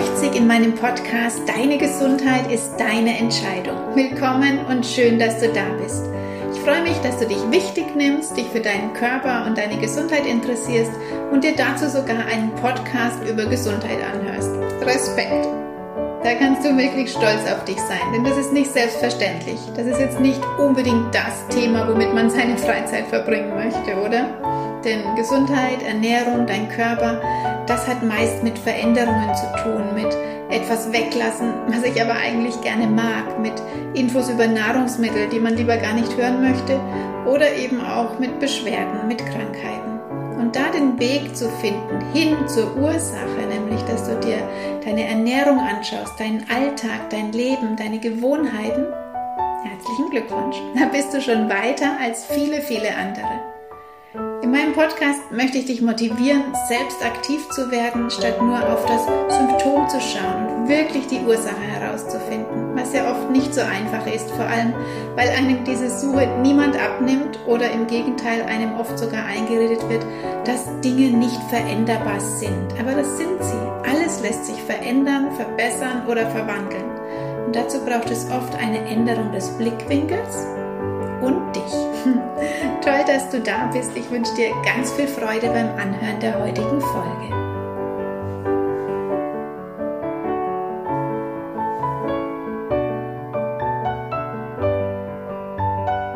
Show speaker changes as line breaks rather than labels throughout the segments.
60 in meinem Podcast Deine Gesundheit ist deine Entscheidung. Willkommen und schön, dass du da bist. Ich freue mich, dass du dich wichtig nimmst, dich für deinen Körper und deine Gesundheit interessierst und dir dazu sogar einen Podcast über Gesundheit anhörst. Respekt! Da kannst du wirklich stolz auf dich sein, denn das ist nicht selbstverständlich. Das ist jetzt nicht unbedingt das Thema, womit man seine Freizeit verbringen möchte, oder? Denn Gesundheit, Ernährung, dein Körper, das hat meist mit Veränderungen zu tun, mit etwas weglassen, was ich aber eigentlich gerne mag, mit Infos über Nahrungsmittel, die man lieber gar nicht hören möchte, oder eben auch mit Beschwerden, mit Krankheiten. Und da den Weg zu finden hin zur Ursache, nämlich dass du dir deine Ernährung anschaust, deinen Alltag, dein Leben, deine Gewohnheiten, herzlichen Glückwunsch. Da bist du schon weiter als viele, viele andere. In meinem Podcast möchte ich dich motivieren, selbst aktiv zu werden, statt nur auf das Symptom zu schauen und wirklich die Ursache herauszufinden, was ja oft nicht so einfach ist, vor allem weil einem diese Suche niemand abnimmt oder im Gegenteil einem oft sogar eingeredet wird, dass Dinge nicht veränderbar sind. Aber das sind sie. Alles lässt sich verändern, verbessern oder verwandeln. Und dazu braucht es oft eine Änderung des Blickwinkels und dich. Toll, dass du da bist. Ich wünsche dir ganz viel Freude beim Anhören der heutigen Folge.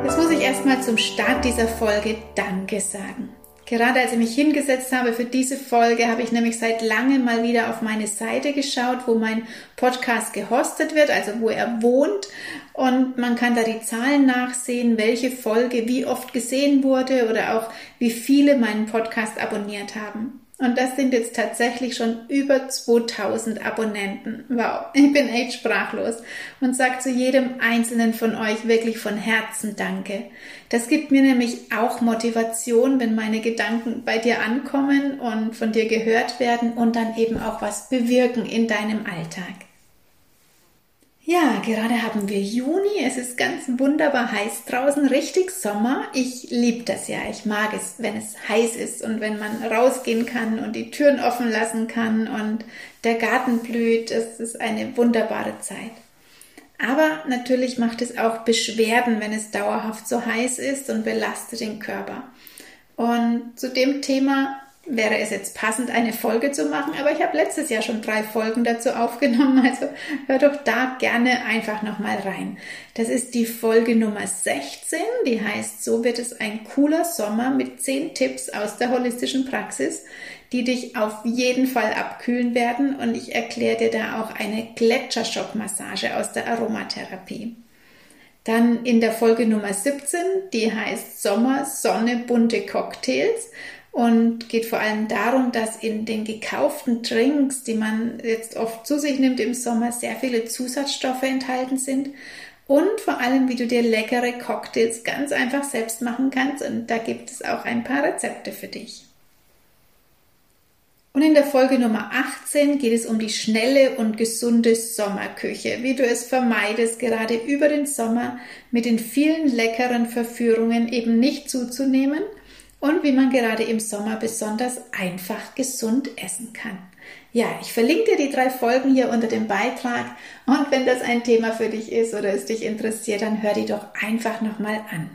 Jetzt muss ich erstmal zum Start dieser Folge Danke sagen. Gerade als ich mich hingesetzt habe für diese Folge, habe ich nämlich seit langem mal wieder auf meine Seite geschaut, wo mein Podcast gehostet wird, also wo er wohnt. Und man kann da die Zahlen nachsehen, welche Folge wie oft gesehen wurde oder auch wie viele meinen Podcast abonniert haben. Und das sind jetzt tatsächlich schon über 2000 Abonnenten. Wow, ich bin echt sprachlos und sage zu jedem einzelnen von euch wirklich von Herzen Danke. Das gibt mir nämlich auch Motivation, wenn meine Gedanken bei dir ankommen und von dir gehört werden und dann eben auch was bewirken in deinem Alltag. Ja, gerade haben wir Juni. Es ist ganz wunderbar heiß draußen, richtig Sommer. Ich liebe das ja. Ich mag es, wenn es heiß ist und wenn man rausgehen kann und die Türen offen lassen kann und der Garten blüht. Es ist eine wunderbare Zeit. Aber natürlich macht es auch Beschwerden, wenn es dauerhaft so heiß ist und belastet den Körper. Und zu dem Thema wäre es jetzt passend, eine Folge zu machen, aber ich habe letztes Jahr schon drei Folgen dazu aufgenommen, also hör doch da gerne einfach nochmal rein. Das ist die Folge Nummer 16, die heißt, so wird es ein cooler Sommer mit zehn Tipps aus der holistischen Praxis, die dich auf jeden Fall abkühlen werden und ich erkläre dir da auch eine Gletscherschockmassage aus der Aromatherapie. Dann in der Folge Nummer 17, die heißt Sommer, Sonne, bunte Cocktails und geht vor allem darum, dass in den gekauften Drinks, die man jetzt oft zu sich nimmt im Sommer, sehr viele Zusatzstoffe enthalten sind und vor allem, wie du dir leckere Cocktails ganz einfach selbst machen kannst. Und da gibt es auch ein paar Rezepte für dich. Und in der Folge Nummer 18 geht es um die schnelle und gesunde Sommerküche, wie du es vermeidest, gerade über den Sommer mit den vielen leckeren Verführungen eben nicht zuzunehmen – und wie man gerade im Sommer besonders einfach gesund essen kann. Ja, ich verlinke dir die drei Folgen hier unter dem Beitrag und wenn das ein Thema für dich ist oder es dich interessiert, dann hör die doch einfach nochmal an.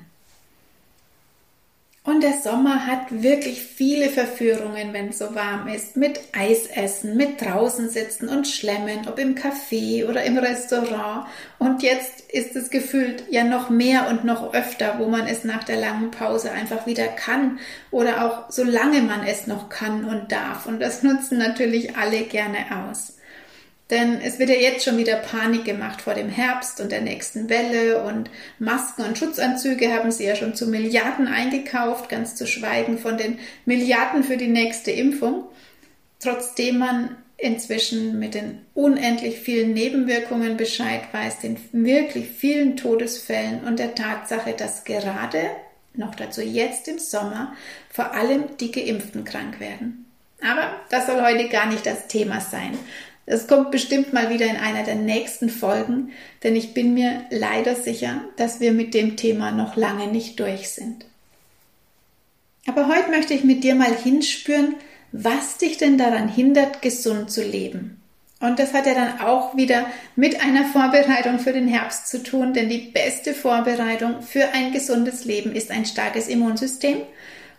Und der Sommer hat wirklich viele Verführungen, wenn es so warm ist. Mit Eisessen, mit draußen sitzen und schlemmen, ob im Café oder im Restaurant. Und jetzt ist es gefühlt ja noch mehr und noch öfter, wo man es nach der langen Pause einfach wieder kann oder auch solange man es noch kann und darf. Und das nutzen natürlich alle gerne aus. Denn es wird ja jetzt schon wieder Panik gemacht vor dem Herbst und der nächsten Welle und Masken und Schutzanzüge haben sie ja schon zu Milliarden eingekauft, ganz zu schweigen von den Milliarden für die nächste Impfung. Trotzdem man inzwischen mit den unendlich vielen Nebenwirkungen Bescheid weiß, den wirklich vielen Todesfällen und der Tatsache, dass gerade, noch dazu jetzt im Sommer, vor allem die Geimpften krank werden. Aber das soll heute gar nicht das Thema sein, das kommt bestimmt mal wieder in einer der nächsten Folgen, denn ich bin mir leider sicher, dass wir mit dem Thema noch lange nicht durch sind. Aber heute möchte ich mit dir mal hinspüren, was dich denn daran hindert, gesund zu leben. Und das hat ja dann auch wieder mit einer Vorbereitung für den Herbst zu tun, denn die beste Vorbereitung für ein gesundes Leben ist ein starkes Immunsystem.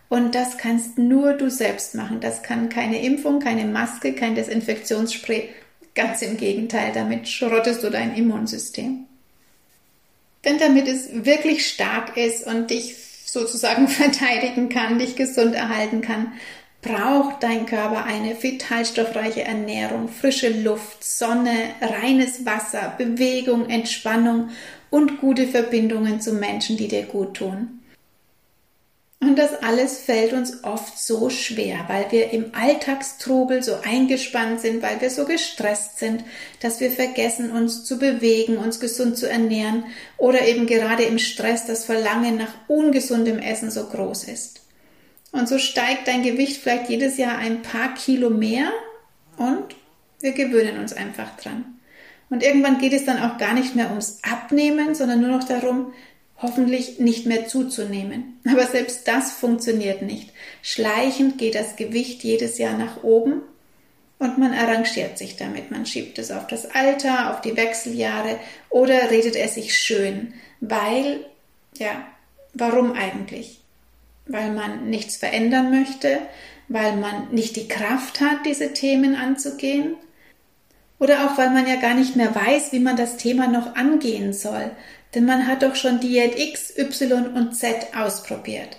Und das kannst nur du selbst machen. Das kann keine Impfung, keine Maske, kein Desinfektionsspray. Ganz im Gegenteil, damit schrottest du dein Immunsystem. Denn damit es wirklich stark ist und dich sozusagen verteidigen kann, dich gesund erhalten kann, braucht dein Körper eine vitalstoffreiche Ernährung, frische Luft, Sonne, reines Wasser, Bewegung, Entspannung und gute Verbindungen zu Menschen, die dir gut tun. Und das alles fällt uns oft so schwer, weil wir im Alltagstrubel so eingespannt sind, weil wir so gestresst sind, dass wir vergessen, uns zu bewegen, uns gesund zu ernähren oder eben gerade im Stress das Verlangen nach ungesundem Essen so groß ist. Und so steigt dein Gewicht vielleicht jedes Jahr ein paar Kilo mehr und wir gewöhnen uns einfach dran. Und irgendwann geht es dann auch gar nicht mehr ums Abnehmen, sondern nur noch darum, hoffentlich nicht mehr zuzunehmen. Aber selbst das funktioniert nicht. Schleichend geht das Gewicht jedes Jahr nach oben und man arrangiert sich damit. Man schiebt es auf das Alter, auf die Wechseljahre oder redet es sich schön, weil, ja, warum eigentlich? Weil man nichts verändern möchte, weil man nicht die Kraft hat, diese Themen anzugehen, oder auch weil man ja gar nicht mehr weiß, wie man das Thema noch angehen soll. Denn man hat doch schon Diät X, Y und Z ausprobiert.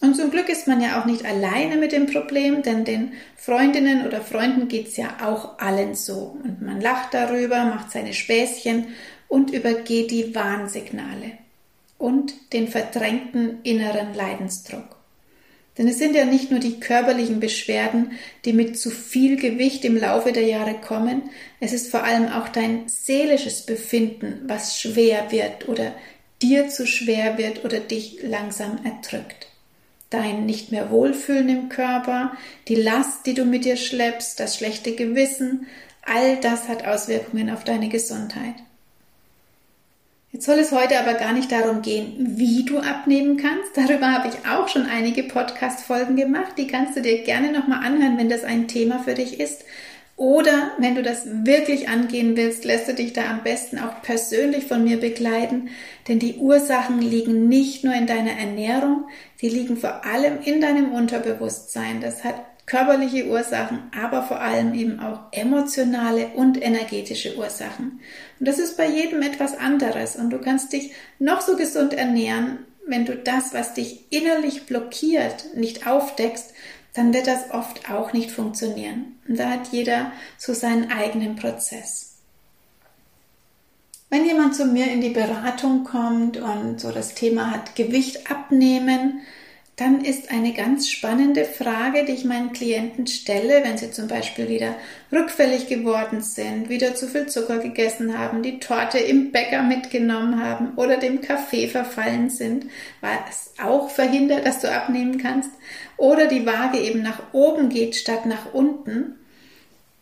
Und zum Glück ist man ja auch nicht alleine mit dem Problem, denn den Freundinnen oder Freunden geht's ja auch allen so. Und man lacht darüber, macht seine Späßchen und übergeht die Warnsignale und den verdrängten inneren Leidensdruck. Denn es sind ja nicht nur die körperlichen Beschwerden, die mit zu viel Gewicht im Laufe der Jahre kommen, es ist vor allem auch dein seelisches Befinden, was schwer wird oder dir zu schwer wird oder dich langsam erdrückt. Dein nicht mehr Wohlfühlen im Körper, die Last, die du mit dir schleppst, das schlechte Gewissen, all das hat Auswirkungen auf deine Gesundheit. Jetzt soll es heute aber gar nicht darum gehen, wie du abnehmen kannst. Darüber habe ich auch schon einige Podcast-Folgen gemacht. Die kannst du dir gerne nochmal anhören, wenn das ein Thema für dich ist. Oder wenn du das wirklich angehen willst, lässt du dich da am besten auch persönlich von mir begleiten, denn die Ursachen liegen nicht nur in deiner Ernährung, sie liegen vor allem in deinem Unterbewusstsein. Das hat körperliche Ursachen, aber vor allem eben auch emotionale und energetische Ursachen. Und das ist bei jedem etwas anderes und du kannst dich noch so gesund ernähren, wenn du das, was dich innerlich blockiert, nicht aufdeckst, dann wird das oft auch nicht funktionieren. Und da hat jeder so seinen eigenen Prozess. Wenn jemand zu mir in die Beratung kommt und so das Thema hat Gewicht abnehmen, dann ist eine ganz spannende Frage, die ich meinen Klienten stelle, wenn sie zum Beispiel wieder rückfällig geworden sind, wieder zu viel Zucker gegessen haben, die Torte im Bäcker mitgenommen haben oder dem Kaffee verfallen sind, was auch verhindert, dass du abnehmen kannst, oder die Waage eben nach oben geht statt nach unten,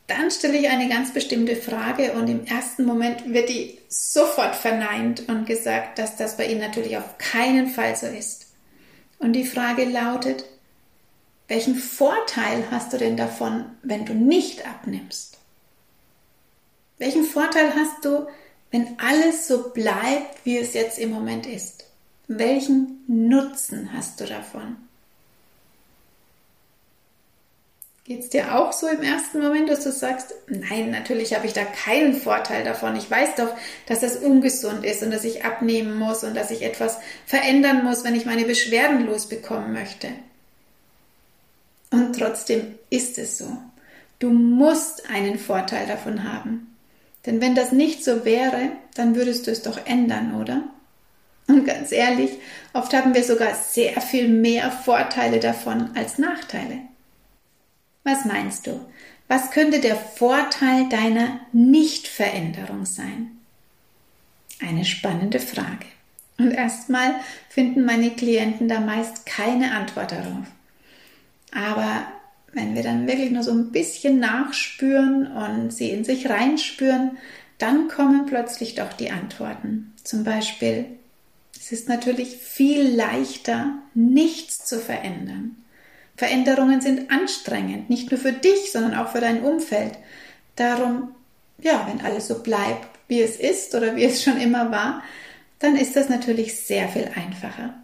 dann stelle ich eine ganz bestimmte Frage und im ersten Moment wird die sofort verneint und gesagt, dass das bei Ihnen natürlich auf keinen Fall so ist. Und die Frage lautet, welchen Vorteil hast du denn davon, wenn du nicht abnimmst? Welchen Vorteil hast du, wenn alles so bleibt, wie es jetzt im Moment ist? Welchen Nutzen hast du davon? Geht es dir auch so im ersten Moment, dass du sagst, nein, natürlich habe ich da keinen Vorteil davon. Ich weiß doch, dass das ungesund ist und dass ich abnehmen muss und dass ich etwas verändern muss, wenn ich meine Beschwerden losbekommen möchte. Und trotzdem ist es so. Du musst einen Vorteil davon haben. Denn wenn das nicht so wäre, dann würdest du es doch ändern, oder? Und ganz ehrlich, oft haben wir sogar sehr viel mehr Vorteile davon als Nachteile. Was meinst du? Was könnte der Vorteil deiner Nichtveränderung sein? Eine spannende Frage. Und erstmal finden meine Klienten da meist keine Antwort darauf. Aber wenn wir dann wirklich nur so ein bisschen nachspüren und sie in sich reinspüren, dann kommen plötzlich doch die Antworten. Zum Beispiel, es ist natürlich viel leichter, nichts zu verändern. Veränderungen sind anstrengend, nicht nur für dich, sondern auch für dein Umfeld. darum, ja, wenn alles so bleibt, wie es ist oder wie es schon immer war, dann ist das natürlich sehr viel einfacher.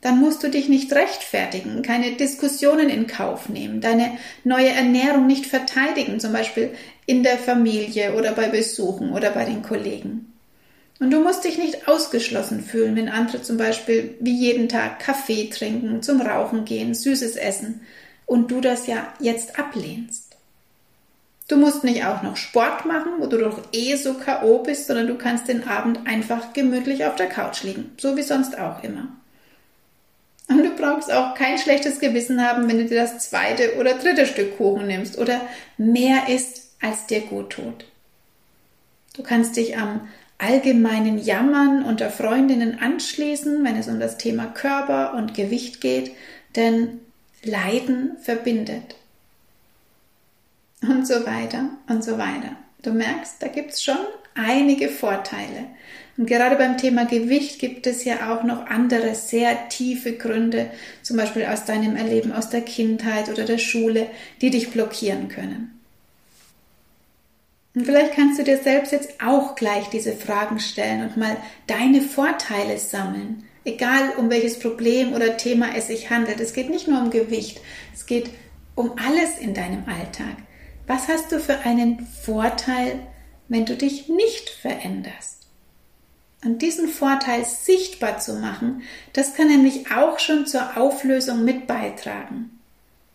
Dann musst du dich nicht rechtfertigen, keine Diskussionen in Kauf nehmen, deine neue Ernährung nicht verteidigen, zum Beispiel in der Familie oder bei Besuchen oder bei den Kollegen. Und du musst dich nicht ausgeschlossen fühlen, wenn andere zum Beispiel wie jeden Tag Kaffee trinken, zum Rauchen gehen, Süßes essen und du das ja jetzt ablehnst. Du musst nicht auch noch Sport machen, wo du doch eh so K.O. bist, sondern du kannst den Abend einfach gemütlich auf der Couch liegen, so wie sonst auch immer. Und du brauchst auch kein schlechtes Gewissen haben, wenn du dir das zweite oder dritte Stück Kuchen nimmst oder mehr isst, als dir gut tut. Du kannst dich am allgemeinen Jammern unter Freundinnen anschließen, wenn es um das Thema Körper und Gewicht geht, denn Leiden verbindet. Und so weiter und so weiter. Du merkst, da gibt es schon einige Vorteile. Und gerade beim Thema Gewicht gibt es ja auch noch andere sehr tiefe Gründe, zum Beispiel aus deinem Erleben aus der Kindheit oder der Schule, die dich blockieren können. Und vielleicht kannst du dir selbst jetzt auch gleich diese Fragen stellen und mal deine Vorteile sammeln. Egal um welches Problem oder Thema es sich handelt. Es geht nicht nur um Gewicht, es geht um alles in deinem Alltag. Was hast du für einen Vorteil, wenn du dich nicht veränderst? Und diesen Vorteil sichtbar zu machen, das kann nämlich auch schon zur Auflösung mit beitragen.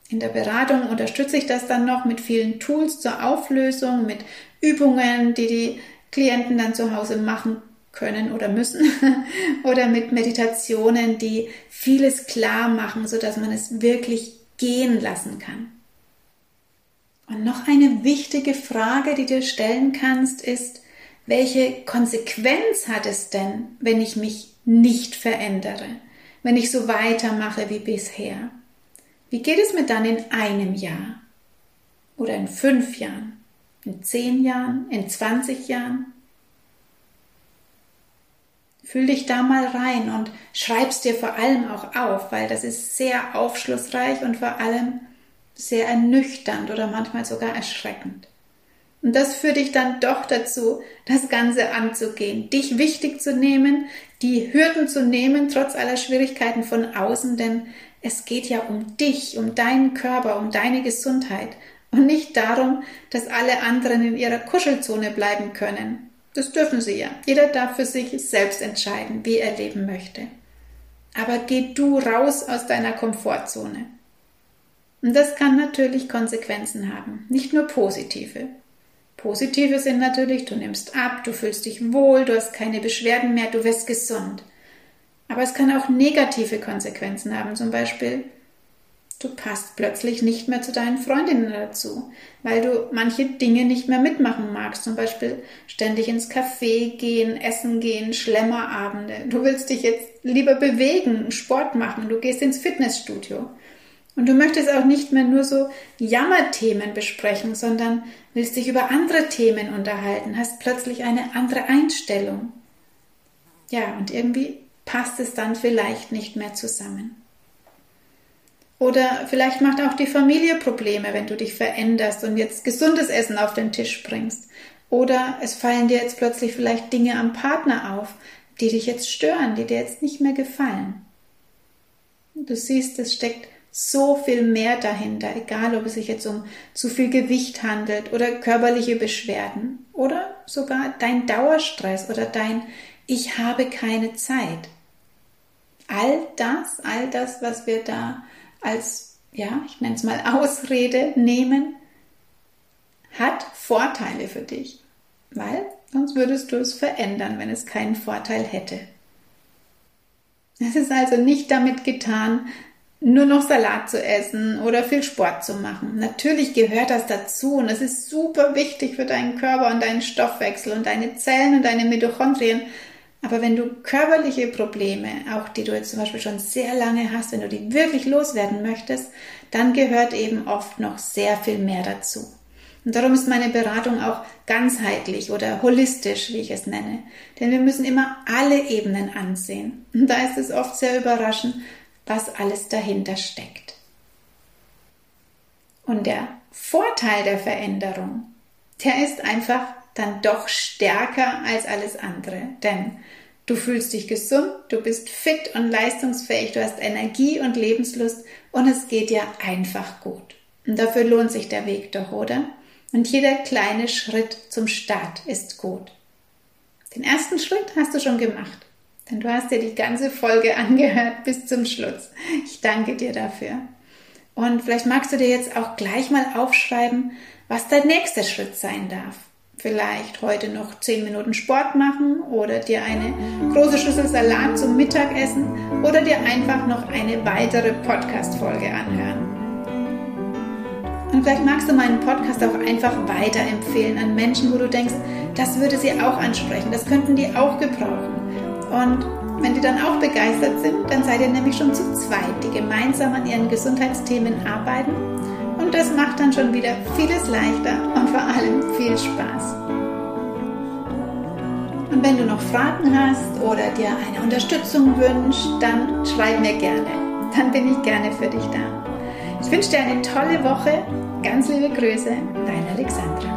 In der Beratung unterstütze ich das dann noch mit vielen Tools zur Auflösung, mit Übungen, die die Klienten dann zu Hause machen können oder müssen oder mit Meditationen, die vieles klar machen, sodass man es wirklich gehen lassen kann. Und noch eine wichtige Frage, die du stellen kannst, ist, welche Konsequenz hat es denn, wenn ich mich nicht verändere, wenn ich so weitermache wie bisher? Wie geht es mir dann in einem Jahr? Oder in fünf Jahren? In zehn Jahren? In 20 Jahren? Fühl dich da mal rein und schreib's dir vor allem auch auf, weil das ist sehr aufschlussreich und vor allem sehr ernüchternd oder manchmal sogar erschreckend. Und das führt dich dann doch dazu, das Ganze anzugehen, dich wichtig zu nehmen, die Hürden zu nehmen, trotz aller Schwierigkeiten von außen, denn es geht ja um dich, um deinen Körper, um deine Gesundheit und nicht darum, dass alle anderen in ihrer Kuschelzone bleiben können. Das dürfen sie ja. Jeder darf für sich selbst entscheiden, wie er leben möchte. Aber geh du raus aus deiner Komfortzone. Und das kann natürlich Konsequenzen haben, nicht nur positive. Positive sind natürlich, du nimmst ab, du fühlst dich wohl, du hast keine Beschwerden mehr, du wirst gesund. Aber es kann auch negative Konsequenzen haben. Zum Beispiel, du passt plötzlich nicht mehr zu deinen Freundinnen dazu, weil du manche Dinge nicht mehr mitmachen magst. Zum Beispiel ständig ins Café gehen, essen gehen, Schlemmerabende. Du willst dich jetzt lieber bewegen, Sport machen, du gehst ins Fitnessstudio. Und du möchtest auch nicht mehr nur so Jammerthemen besprechen, sondern willst dich über andere Themen unterhalten, hast plötzlich eine andere Einstellung. Ja, und irgendwie passt es dann vielleicht nicht mehr zusammen. Oder vielleicht macht auch die Familie Probleme, wenn du dich veränderst und jetzt gesundes Essen auf den Tisch bringst. Oder es fallen dir jetzt plötzlich vielleicht Dinge am Partner auf, die dich jetzt stören, die dir jetzt nicht mehr gefallen. Du siehst, es steckt so viel mehr dahinter, egal ob es sich jetzt um zu viel Gewicht handelt oder körperliche Beschwerden oder sogar dein Dauerstress oder dein Ich habe keine Zeit all das, all das, was wir da als, ja, ich nenne es mal Ausrede nehmen, hat Vorteile für dich. Weil sonst würdest du es verändern, wenn es keinen Vorteil hätte. Es ist also nicht damit getan, nur noch Salat zu essen oder viel Sport zu machen. Natürlich gehört das dazu und es ist super wichtig für deinen Körper und deinen Stoffwechsel und deine Zellen und deine Mitochondrien. Aber wenn du körperliche Probleme, auch die du jetzt zum Beispiel schon sehr lange hast, wenn du die wirklich loswerden möchtest, dann gehört eben oft noch sehr viel mehr dazu. Und darum ist meine Beratung auch ganzheitlich oder holistisch, wie ich es nenne. Denn wir müssen immer alle Ebenen ansehen. Und da ist es oft sehr überraschend, was alles dahinter steckt. Und der Vorteil der Veränderung, der ist einfach dann doch stärker als alles andere. Denn du fühlst dich gesund, du bist fit und leistungsfähig, du hast Energie und Lebenslust und es geht dir einfach gut. Und dafür lohnt sich der Weg doch, oder? Und jeder kleine Schritt zum Start ist gut. Den ersten Schritt hast du schon gemacht, denn du hast dir die ganze Folge angehört bis zum Schluss. Ich danke dir dafür. Und vielleicht magst du dir jetzt auch gleich mal aufschreiben, was dein nächster Schritt sein darf. Vielleicht heute noch 10 Minuten Sport machen oder dir eine große Schüssel Salat zum Mittagessen oder dir einfach noch eine weitere Podcast-Folge anhören. Und vielleicht magst du meinen Podcast auch einfach weiterempfehlen an Menschen, wo du denkst, das würde sie auch ansprechen, das könnten die auch gebrauchen. Und wenn die dann auch begeistert sind, dann seid ihr nämlich schon zu zweit, die gemeinsam an ihren Gesundheitsthemen arbeiten. Und das macht dann schon wieder vieles leichter und vor allem viel Spaß. Und wenn du noch Fragen hast oder dir eine Unterstützung wünschst, dann schreib mir gerne. Dann bin ich gerne für dich da. Ich wünsche dir eine tolle Woche. Ganz liebe Grüße, dein Alexandra.